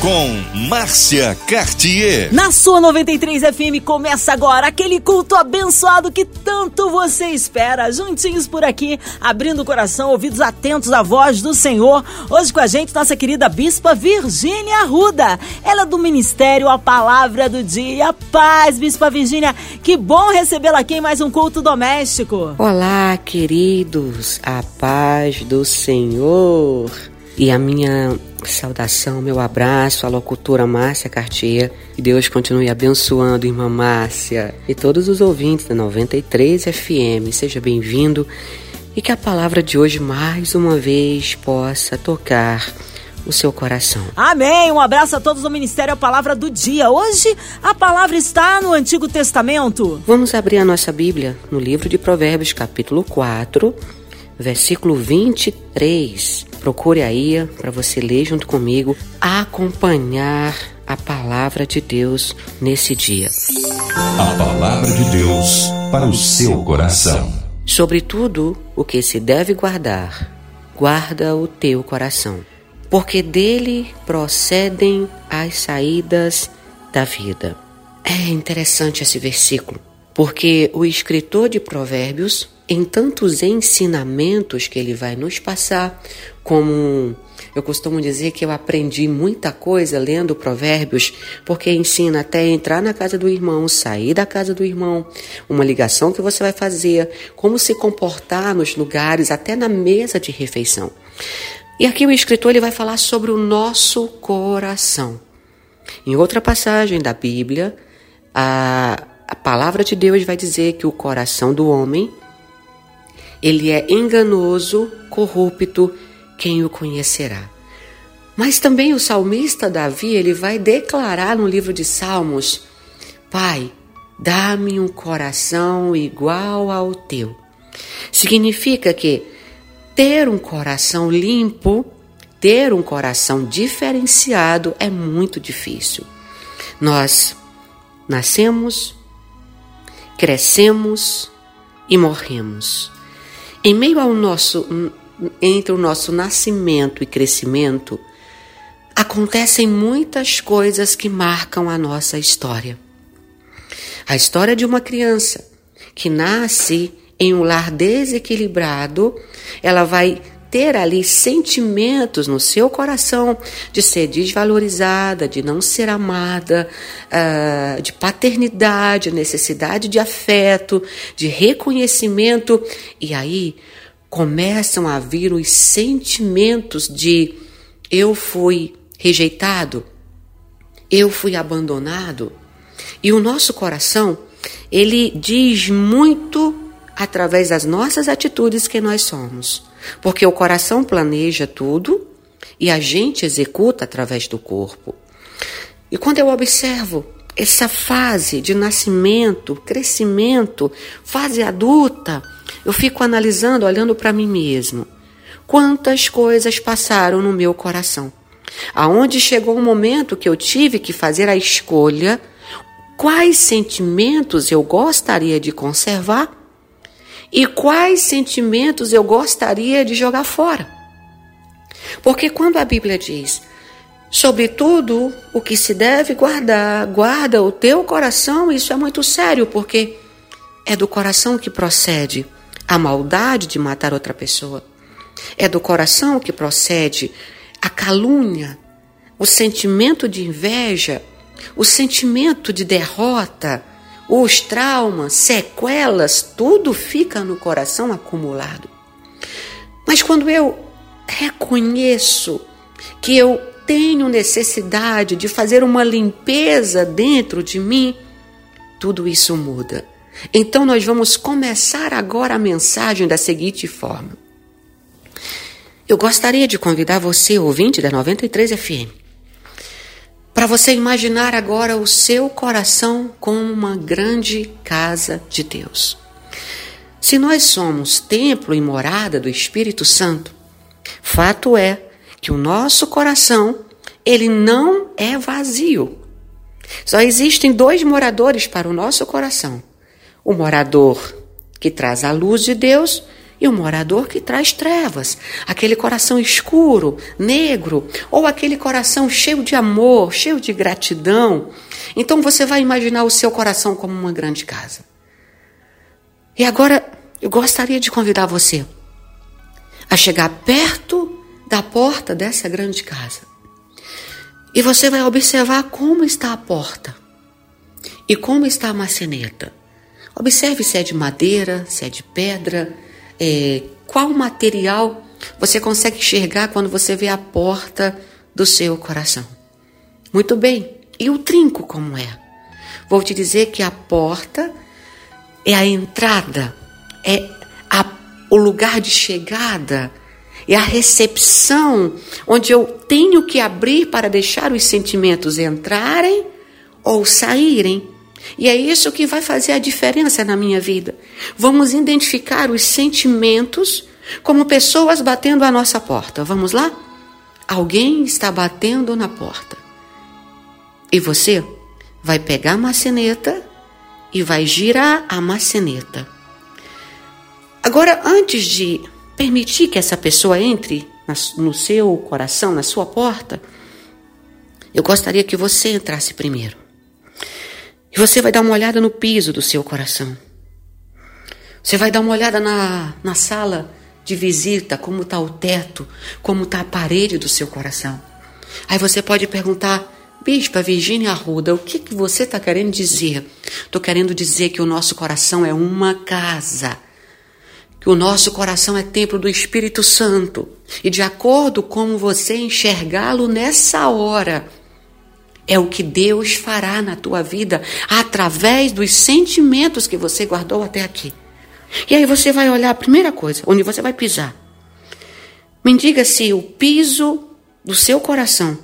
com Márcia Cartier. Na sua 93 FM começa agora aquele culto abençoado que tanto você espera. Juntinhos por aqui, abrindo o coração, ouvidos atentos à voz do Senhor. Hoje com a gente, nossa querida Bispa Virgínia Arruda. Ela é do Ministério A Palavra do Dia. Paz, Bispa Virgínia. Que bom recebê-la aqui em mais um culto doméstico. Olá, queridos. A paz do Senhor. E a minha saudação, meu abraço à locutora Márcia Cartier. Que Deus continue abençoando, irmã Márcia, e todos os ouvintes da 93 FM. Seja bem-vindo e que a palavra de hoje mais uma vez possa tocar o seu coração. Amém. Um abraço a todos do Ministério A Palavra do Dia. Hoje a palavra está no Antigo Testamento. Vamos abrir a nossa Bíblia no livro de Provérbios, capítulo 4, versículo 23. Procure aí para você ler junto comigo, acompanhar a palavra de Deus nesse dia. A palavra de Deus para o seu coração. Sobre tudo o que se deve guardar, guarda o teu coração, porque dele procedem as saídas da vida. É interessante esse versículo, porque o escritor de Provérbios em tantos ensinamentos que ele vai nos passar, como eu costumo dizer que eu aprendi muita coisa lendo Provérbios, porque ensina até entrar na casa do irmão, sair da casa do irmão, uma ligação que você vai fazer, como se comportar nos lugares, até na mesa de refeição. E aqui o escritor ele vai falar sobre o nosso coração. Em outra passagem da Bíblia, a, a palavra de Deus vai dizer que o coração do homem ele é enganoso, corrupto, quem o conhecerá? Mas também o salmista Davi, ele vai declarar no livro de Salmos: Pai, dá-me um coração igual ao teu. Significa que ter um coração limpo, ter um coração diferenciado é muito difícil. Nós nascemos, crescemos e morremos. Em meio ao nosso entre o nosso nascimento e crescimento, acontecem muitas coisas que marcam a nossa história. A história de uma criança que nasce em um lar desequilibrado, ela vai ter ali sentimentos no seu coração de ser desvalorizada, de não ser amada, uh, de paternidade, necessidade de afeto, de reconhecimento. E aí começam a vir os sentimentos de eu fui rejeitado, eu fui abandonado. E o nosso coração, ele diz muito através das nossas atitudes que nós somos. Porque o coração planeja tudo e a gente executa através do corpo. E quando eu observo essa fase de nascimento, crescimento, fase adulta, eu fico analisando, olhando para mim mesmo. Quantas coisas passaram no meu coração? Aonde chegou o momento que eu tive que fazer a escolha quais sentimentos eu gostaria de conservar e quais sentimentos eu gostaria de jogar fora. Porque quando a Bíblia diz, sobretudo o que se deve guardar, guarda o teu coração, isso é muito sério, porque é do coração que procede a maldade de matar outra pessoa. É do coração que procede a calúnia, o sentimento de inveja, o sentimento de derrota, os traumas, sequelas, tudo fica no coração acumulado. Mas quando eu reconheço que eu tenho necessidade de fazer uma limpeza dentro de mim, tudo isso muda. Então nós vamos começar agora a mensagem da seguinte forma. Eu gostaria de convidar você, ouvinte da 93 FM, para você imaginar agora o seu coração como uma grande casa de Deus. Se nós somos templo e morada do Espírito Santo, fato é que o nosso coração, ele não é vazio. Só existem dois moradores para o nosso coração: o morador que traz a luz de Deus e o morador que traz trevas, aquele coração escuro, negro, ou aquele coração cheio de amor, cheio de gratidão. Então você vai imaginar o seu coração como uma grande casa. E agora eu gostaria de convidar você a chegar perto da porta dessa grande casa. E você vai observar como está a porta e como está a maçaneta. Observe se é de madeira, se é de pedra, é, qual material você consegue enxergar quando você vê a porta do seu coração. Muito bem, e o trinco como é? Vou te dizer que a porta é a entrada, é a, o lugar de chegada, é a recepção onde eu tenho que abrir para deixar os sentimentos entrarem ou saírem. E é isso que vai fazer a diferença na minha vida. Vamos identificar os sentimentos como pessoas batendo à nossa porta. Vamos lá? Alguém está batendo na porta. E você vai pegar a maçaneta e vai girar a maçaneta. Agora, antes de permitir que essa pessoa entre no seu coração, na sua porta, eu gostaria que você entrasse primeiro. E você vai dar uma olhada no piso do seu coração. Você vai dar uma olhada na, na sala de visita, como está o teto, como está a parede do seu coração. Aí você pode perguntar, Bispa Virgínia Arruda, o que, que você está querendo dizer? Estou querendo dizer que o nosso coração é uma casa, que o nosso coração é templo do Espírito Santo. E de acordo com você enxergá-lo nessa hora, é o que Deus fará na tua vida através dos sentimentos que você guardou até aqui. E aí você vai olhar a primeira coisa, onde você vai pisar. Me diga se o piso do seu coração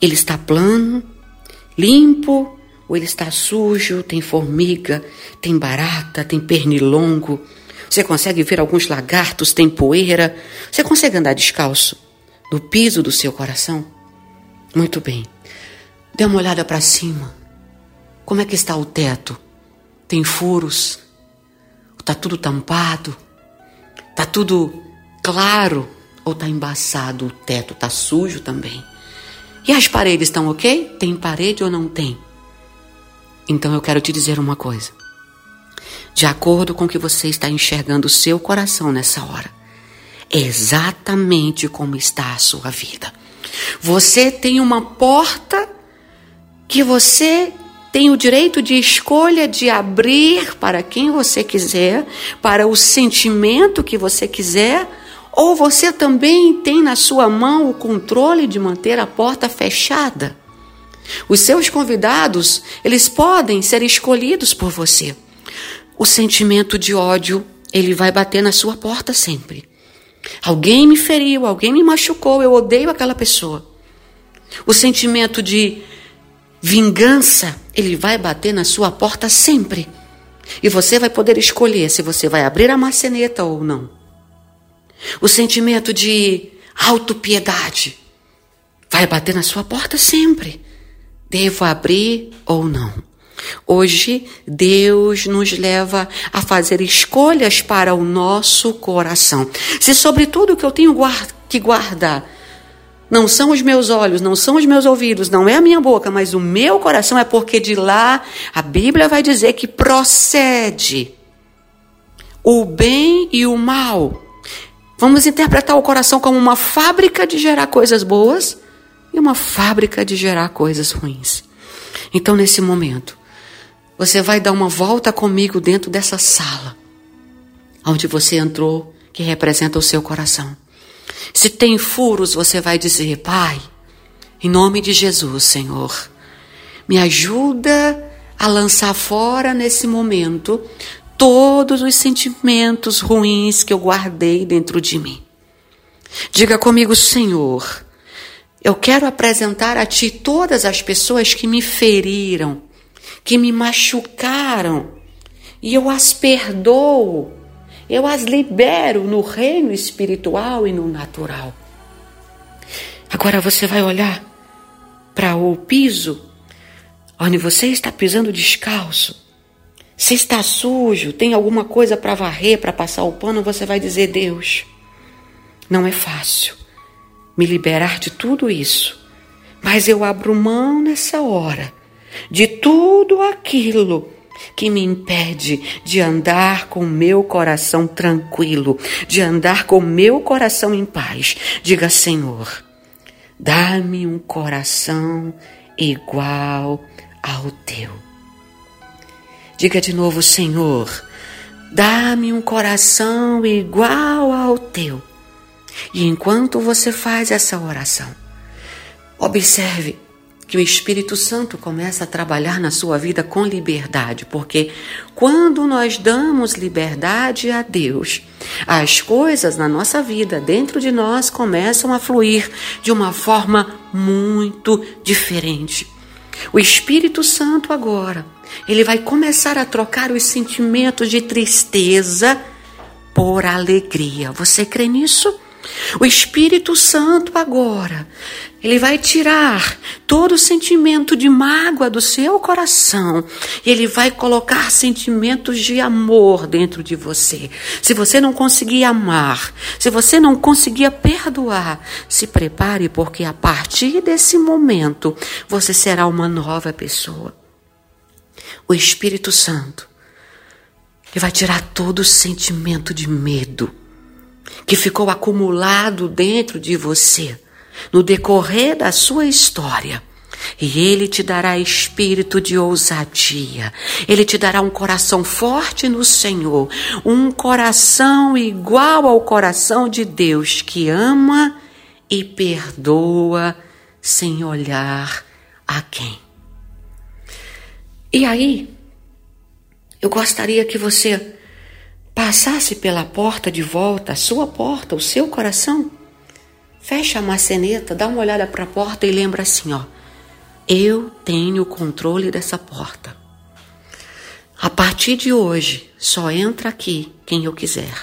ele está plano, limpo, ou ele está sujo, tem formiga, tem barata, tem pernilongo. Você consegue ver alguns lagartos, tem poeira. Você consegue andar descalço no piso do seu coração? Muito bem. Dê uma olhada para cima. Como é que está o teto? Tem furos? Está tudo tampado? Está tudo claro? Ou está embaçado o teto? Está sujo também? E as paredes estão ok? Tem parede ou não tem? Então eu quero te dizer uma coisa. De acordo com o que você está enxergando o seu coração nessa hora, é exatamente como está a sua vida. Você tem uma porta que você tem o direito de escolha de abrir para quem você quiser, para o sentimento que você quiser, ou você também tem na sua mão o controle de manter a porta fechada. Os seus convidados, eles podem ser escolhidos por você. O sentimento de ódio, ele vai bater na sua porta sempre. Alguém me feriu, alguém me machucou, eu odeio aquela pessoa. O sentimento de vingança, ele vai bater na sua porta sempre. E você vai poder escolher se você vai abrir a maçaneta ou não. O sentimento de autopiedade vai bater na sua porta sempre. Devo abrir ou não? Hoje, Deus nos leva a fazer escolhas para o nosso coração. Se, sobretudo, o que eu tenho que guardar não são os meus olhos, não são os meus ouvidos, não é a minha boca, mas o meu coração é porque de lá a Bíblia vai dizer que procede o bem e o mal. Vamos interpretar o coração como uma fábrica de gerar coisas boas e uma fábrica de gerar coisas ruins. Então, nesse momento, você vai dar uma volta comigo dentro dessa sala onde você entrou, que representa o seu coração. Se tem furos, você vai dizer: Pai, em nome de Jesus, Senhor, me ajuda a lançar fora nesse momento todos os sentimentos ruins que eu guardei dentro de mim. Diga comigo, Senhor, eu quero apresentar a Ti todas as pessoas que me feriram, que me machucaram, e eu as perdoo eu as libero no reino espiritual e no natural. Agora você vai olhar para o piso onde você está pisando descalço, se está sujo, tem alguma coisa para varrer, para passar o pano, você vai dizer: Deus, não é fácil me liberar de tudo isso, mas eu abro mão nessa hora de tudo aquilo que me impede de andar com meu coração tranquilo, de andar com meu coração em paz. Diga, Senhor, dá-me um coração igual ao teu. Diga de novo, Senhor, dá-me um coração igual ao teu. E enquanto você faz essa oração, observe que o Espírito Santo começa a trabalhar na sua vida com liberdade, porque quando nós damos liberdade a Deus, as coisas na nossa vida, dentro de nós, começam a fluir de uma forma muito diferente. O Espírito Santo agora, ele vai começar a trocar os sentimentos de tristeza por alegria. Você crê nisso? O Espírito Santo agora, ele vai tirar todo sentimento de mágoa do seu coração e ele vai colocar sentimentos de amor dentro de você. Se você não conseguir amar, se você não conseguir perdoar, se prepare porque a partir desse momento você será uma nova pessoa. O Espírito Santo ele vai tirar todo sentimento de medo que ficou acumulado dentro de você no decorrer da sua história. E Ele te dará espírito de ousadia, Ele te dará um coração forte no Senhor, um coração igual ao coração de Deus que ama e perdoa sem olhar a quem. E aí, eu gostaria que você passasse pela porta de volta, a sua porta, o seu coração, fecha a maçaneta, dá uma olhada para a porta e lembra assim, ó: eu tenho o controle dessa porta. A partir de hoje, só entra aqui quem eu quiser.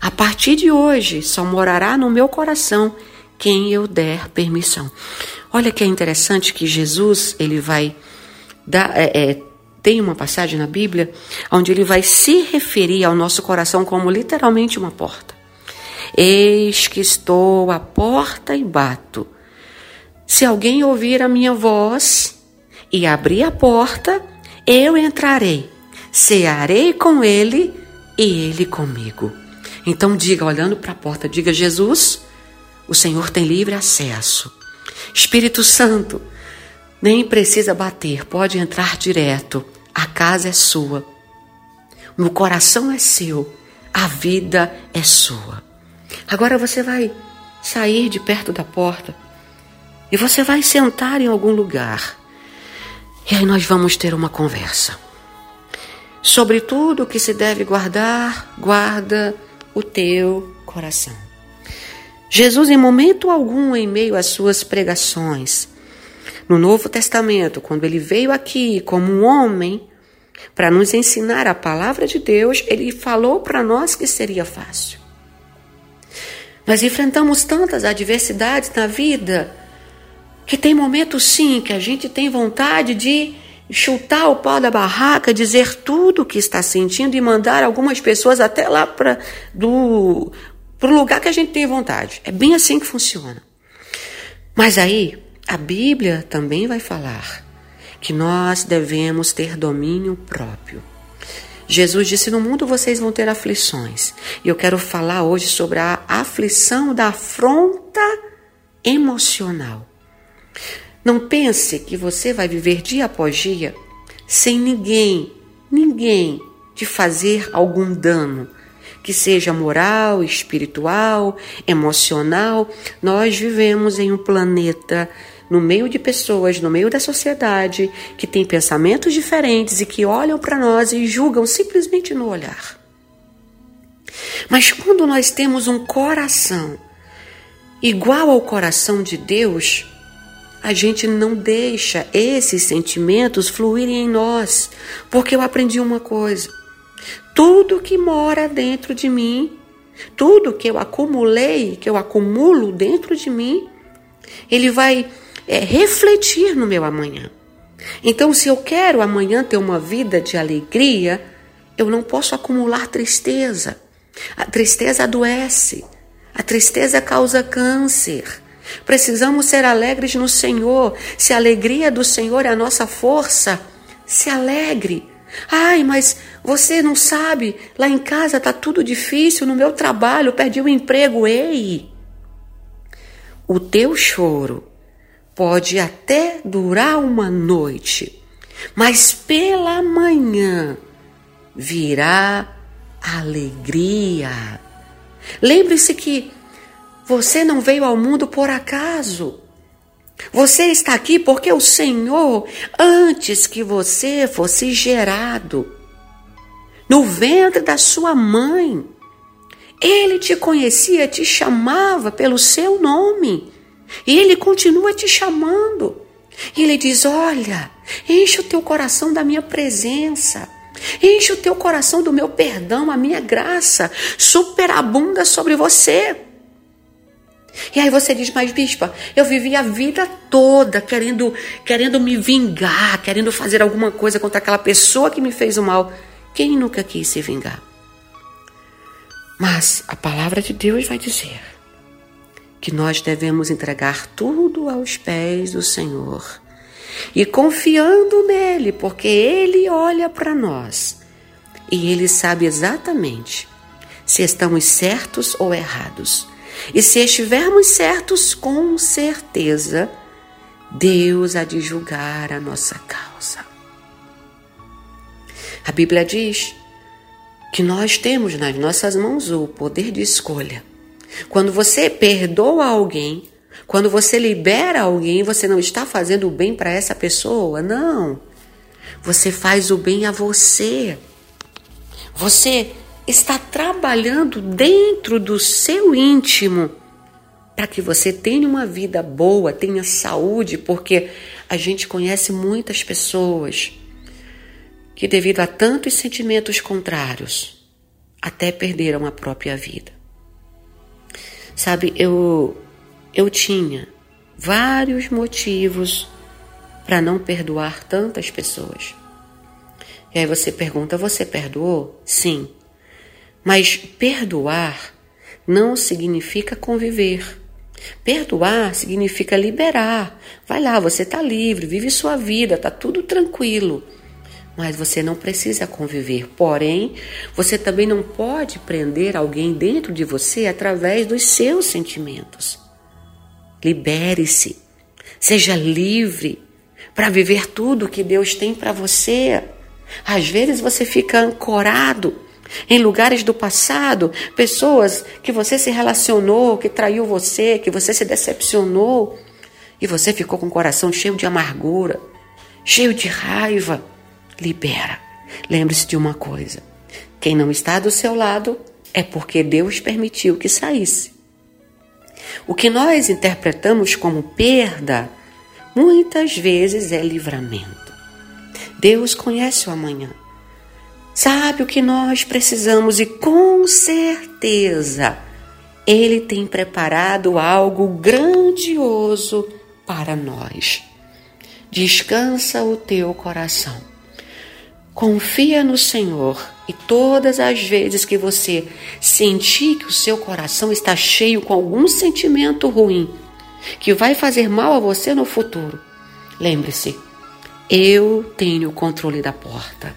A partir de hoje, só morará no meu coração quem eu der permissão. Olha que é interessante que Jesus ele vai dar, é, é, tem uma passagem na Bíblia onde ele vai se referir ao nosso coração como literalmente uma porta. Eis que estou à porta e bato. Se alguém ouvir a minha voz e abrir a porta, eu entrarei, cearei com ele e ele comigo. Então diga, olhando para a porta, diga: Jesus, o Senhor tem livre acesso. Espírito Santo, nem precisa bater, pode entrar direto. A casa é sua. O coração é seu. A vida é sua. Agora você vai sair de perto da porta e você vai sentar em algum lugar. E aí nós vamos ter uma conversa. Sobre tudo que se deve guardar, guarda o teu coração. Jesus, em momento algum, em meio às suas pregações, no Novo Testamento, quando ele veio aqui como um homem para nos ensinar a palavra de Deus, ele falou para nós que seria fácil. Nós enfrentamos tantas adversidades na vida que tem momentos sim que a gente tem vontade de chutar o pau da barraca, dizer tudo o que está sentindo e mandar algumas pessoas até lá para do lugar que a gente tem vontade. É bem assim que funciona. Mas aí a Bíblia também vai falar que nós devemos ter domínio próprio. Jesus disse: No mundo vocês vão ter aflições. E eu quero falar hoje sobre a aflição da afronta emocional. Não pense que você vai viver dia após dia sem ninguém, ninguém te fazer algum dano, que seja moral, espiritual, emocional. Nós vivemos em um planeta no meio de pessoas, no meio da sociedade, que tem pensamentos diferentes e que olham para nós e julgam simplesmente no olhar. Mas quando nós temos um coração igual ao coração de Deus, a gente não deixa esses sentimentos fluírem em nós, porque eu aprendi uma coisa: tudo que mora dentro de mim, tudo que eu acumulei, que eu acumulo dentro de mim, ele vai é, refletir no meu amanhã. Então, se eu quero amanhã ter uma vida de alegria, eu não posso acumular tristeza. A tristeza adoece. A tristeza causa câncer. Precisamos ser alegres no Senhor. Se a alegria do Senhor é a nossa força, se alegre. Ai, mas você não sabe, lá em casa tá tudo difícil, no meu trabalho, perdi o emprego. Ei! O teu choro pode até durar uma noite, mas pela manhã virá alegria. Lembre-se que você não veio ao mundo por acaso. Você está aqui porque o Senhor, antes que você fosse gerado no ventre da sua mãe, ele te conhecia, te chamava pelo seu nome. E ele continua te chamando. Ele diz: Olha, enche o teu coração da minha presença. Enche o teu coração do meu perdão, a minha graça superabunda sobre você. E aí você diz, mas bispa, eu vivi a vida toda querendo, querendo me vingar, querendo fazer alguma coisa contra aquela pessoa que me fez o mal. Quem nunca quis se vingar? Mas a palavra de Deus vai dizer que nós devemos entregar tudo aos pés do Senhor e confiando nele, porque ele olha para nós e ele sabe exatamente se estamos certos ou errados. E se estivermos certos, com certeza, Deus há de julgar a nossa causa. A Bíblia diz que nós temos nas nossas mãos o poder de escolha. Quando você perdoa alguém, quando você libera alguém, você não está fazendo o bem para essa pessoa, não. Você faz o bem a você. Você está trabalhando dentro do seu íntimo para que você tenha uma vida boa, tenha saúde, porque a gente conhece muitas pessoas que, devido a tantos sentimentos contrários, até perderam a própria vida. Sabe, eu eu tinha vários motivos para não perdoar tantas pessoas. E aí você pergunta: você perdoou? Sim. Mas perdoar não significa conviver. Perdoar significa liberar. Vai lá, você está livre, vive sua vida, está tudo tranquilo. Mas você não precisa conviver. Porém, você também não pode prender alguém dentro de você através dos seus sentimentos. Libere-se, seja livre para viver tudo que Deus tem para você. Às vezes você fica ancorado em lugares do passado, pessoas que você se relacionou, que traiu você, que você se decepcionou, e você ficou com o coração cheio de amargura, cheio de raiva. Libera. Lembre-se de uma coisa: quem não está do seu lado é porque Deus permitiu que saísse. O que nós interpretamos como perda, muitas vezes é livramento. Deus conhece o amanhã sabe o que nós precisamos e com certeza Ele tem preparado algo grandioso para nós. Descansa o teu coração. Confia no Senhor e todas as vezes que você sentir que o seu coração está cheio com algum sentimento ruim, que vai fazer mal a você no futuro, lembre-se, eu tenho o controle da porta.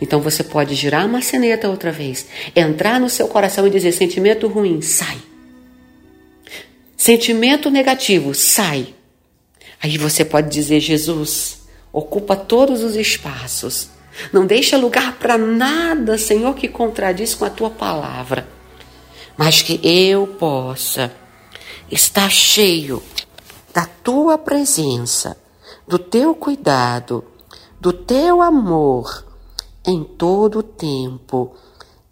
Então você pode girar a maçaneta outra vez, entrar no seu coração e dizer: sentimento ruim, sai. Sentimento negativo, sai. Aí você pode dizer: Jesus, ocupa todos os espaços. Não deixa lugar para nada, Senhor, que contradiz com a tua palavra. Mas que eu possa estar cheio da tua presença, do teu cuidado, do teu amor em todo o tempo,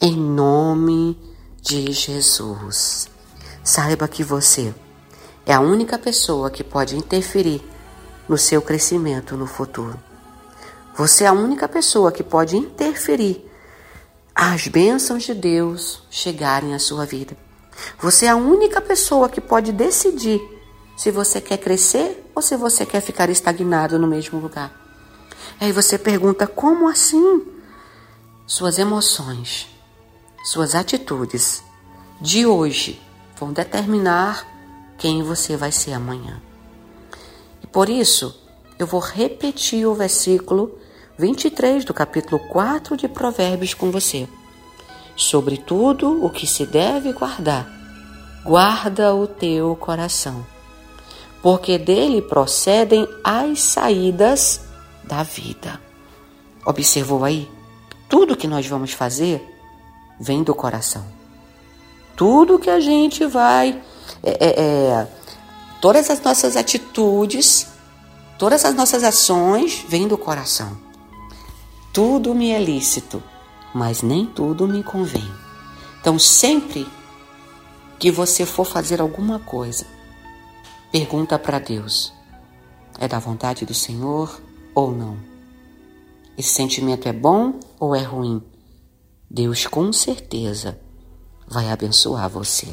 em nome de Jesus. Saiba que você é a única pessoa que pode interferir no seu crescimento no futuro. Você é a única pessoa que pode interferir as bênçãos de Deus chegarem à sua vida. Você é a única pessoa que pode decidir se você quer crescer ou se você quer ficar estagnado no mesmo lugar. Aí você pergunta: como assim? Suas emoções, suas atitudes de hoje vão determinar quem você vai ser amanhã. E por isso, eu vou repetir o versículo 23 do capítulo 4 de Provérbios com você. Sobre tudo o que se deve guardar, guarda o teu coração, porque dele procedem as saídas da vida. Observou aí? Tudo que nós vamos fazer vem do coração. Tudo que a gente vai, é, é, é, todas as nossas atitudes, todas as nossas ações vêm do coração. Tudo me é lícito, mas nem tudo me convém. Então, sempre que você for fazer alguma coisa, pergunta para Deus: é da vontade do Senhor ou não? Esse sentimento é bom ou é ruim? Deus com certeza vai abençoar você.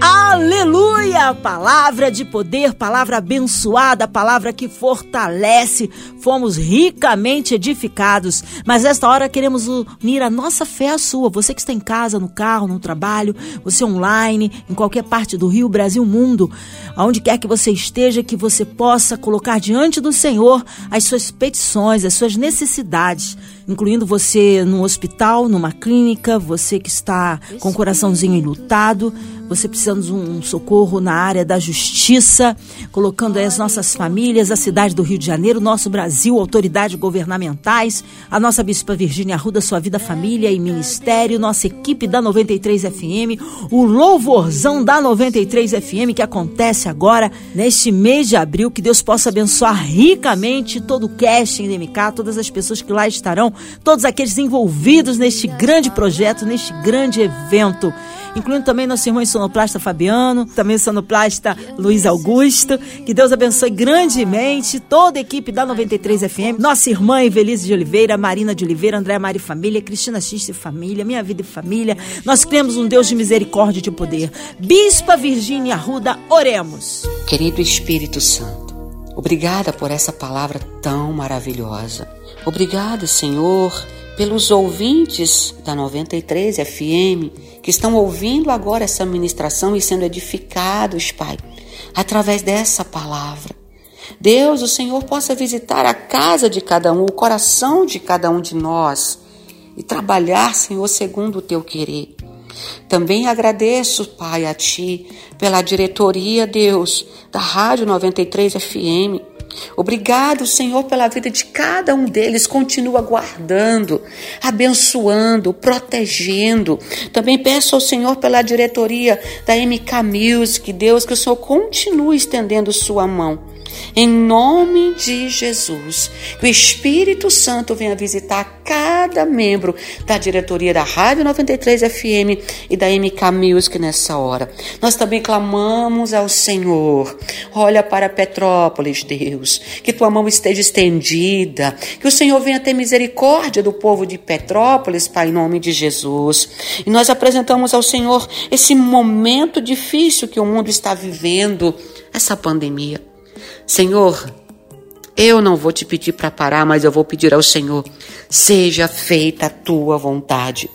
Aleluia! Palavra de poder, palavra abençoada, palavra que fortalece. Fomos ricamente edificados, mas esta hora queremos unir a nossa fé à sua. Você que está em casa, no carro, no trabalho, você online, em qualquer parte do Rio, Brasil, mundo, aonde quer que você esteja, que você possa colocar diante do Senhor as suas petições, as suas necessidades incluindo você no hospital, numa clínica, você que está com o coraçãozinho enlutado, você precisando de um socorro na área da justiça, colocando aí as nossas famílias, a cidade do Rio de Janeiro, nosso Brasil, autoridades governamentais, a nossa Bispa Virgínia Arruda, sua vida, família e ministério, nossa equipe da 93 FM, o louvorzão da 93 FM que acontece agora neste mês de abril, que Deus possa abençoar ricamente todo o casting MK, todas as pessoas que lá estarão, todos aqueles envolvidos neste grande projeto, neste grande evento incluindo também nosso irmão sonoplasta Fabiano, também sonoplasta Luiz Augusto. Que Deus abençoe grandemente toda a equipe da 93 FM, nossa irmã Evelise de Oliveira, Marina de Oliveira, André Mari Família, Cristina X e Família, Minha Vida e Família. Nós cremos um Deus de misericórdia e de poder. Bispa Virgínia Arruda, oremos. Querido Espírito Santo, obrigada por essa palavra tão maravilhosa. Obrigada, Senhor, pelos ouvintes da 93 FM que estão ouvindo agora essa ministração e sendo edificados, Pai, através dessa palavra. Deus, o Senhor possa visitar a casa de cada um, o coração de cada um de nós e trabalhar, Senhor, segundo o teu querer. Também agradeço, Pai, a Ti pela diretoria, Deus, da Rádio 93 FM Obrigado, Senhor, pela vida de cada um deles. Continua guardando, abençoando, protegendo. Também peço ao Senhor pela diretoria da MK Music, Deus, que o Senhor continue estendendo sua mão em nome de Jesus, que o Espírito Santo venha visitar cada membro da diretoria da Rádio 93 FM e da MK Music nessa hora. Nós também clamamos ao Senhor. Olha para Petrópolis, Deus, que tua mão esteja estendida, que o Senhor venha ter misericórdia do povo de Petrópolis, Pai, em nome de Jesus. E nós apresentamos ao Senhor esse momento difícil que o mundo está vivendo, essa pandemia. Senhor, eu não vou te pedir para parar, mas eu vou pedir ao Senhor: seja feita a tua vontade,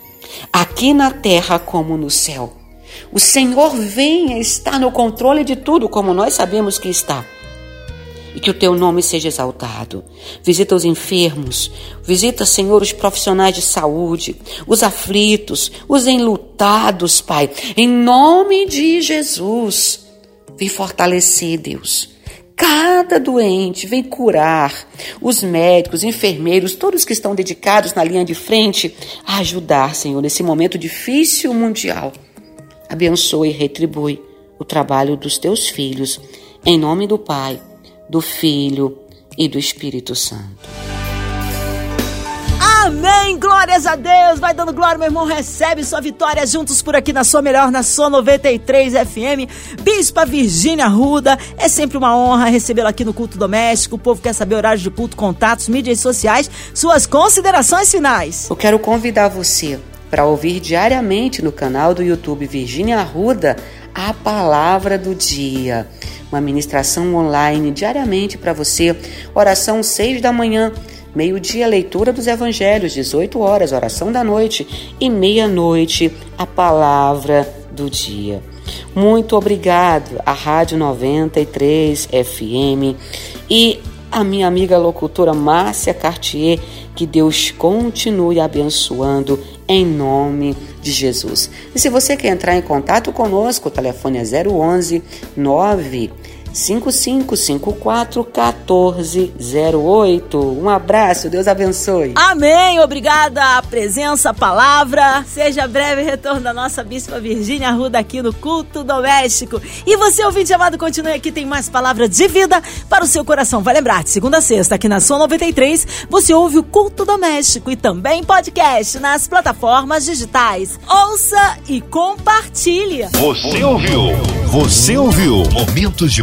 aqui na terra como no céu. O Senhor venha estar no controle de tudo, como nós sabemos que está. E que o teu nome seja exaltado. Visita os enfermos, visita, Senhor, os profissionais de saúde, os aflitos, os enlutados, Pai. Em nome de Jesus, vem fortalecer, Deus cada doente, vem curar os médicos, enfermeiros, todos que estão dedicados na linha de frente a ajudar, Senhor, nesse momento difícil mundial. Abençoe e retribui o trabalho dos teus filhos, em nome do Pai, do Filho e do Espírito Santo. Amém, glórias a Deus. Vai dando glória, meu irmão. Recebe sua vitória juntos por aqui na sua melhor, na sua 93 FM. Bispa Virgínia Ruda, é sempre uma honra recebê-la aqui no culto doméstico. O povo quer saber horários de culto, contatos, mídias sociais, suas considerações finais. Eu quero convidar você para ouvir diariamente no canal do YouTube Virgínia Ruda a palavra do dia. Uma ministração online diariamente para você. Oração 6 da manhã Meio-dia, leitura dos evangelhos, 18 horas, oração da noite e meia-noite, a palavra do dia. Muito obrigado à Rádio 93 FM e a minha amiga locutora Márcia Cartier, que Deus continue abençoando em nome de Jesus. E se você quer entrar em contato conosco, o telefone é 011 9 5554 1408. Um abraço, Deus abençoe. Amém. Obrigada a presença, a palavra. Seja breve retorno da nossa Bispa Virgínia Arruda aqui no Culto Doméstico. E você, ouvinte amado, continue aqui, tem mais palavra de vida para o seu coração. Vai lembrar, de segunda a sexta, aqui na Sua 93, você ouve o Culto Doméstico e também podcast nas plataformas digitais. Ouça e compartilhe. Você ouviu? Você ouviu? Momentos de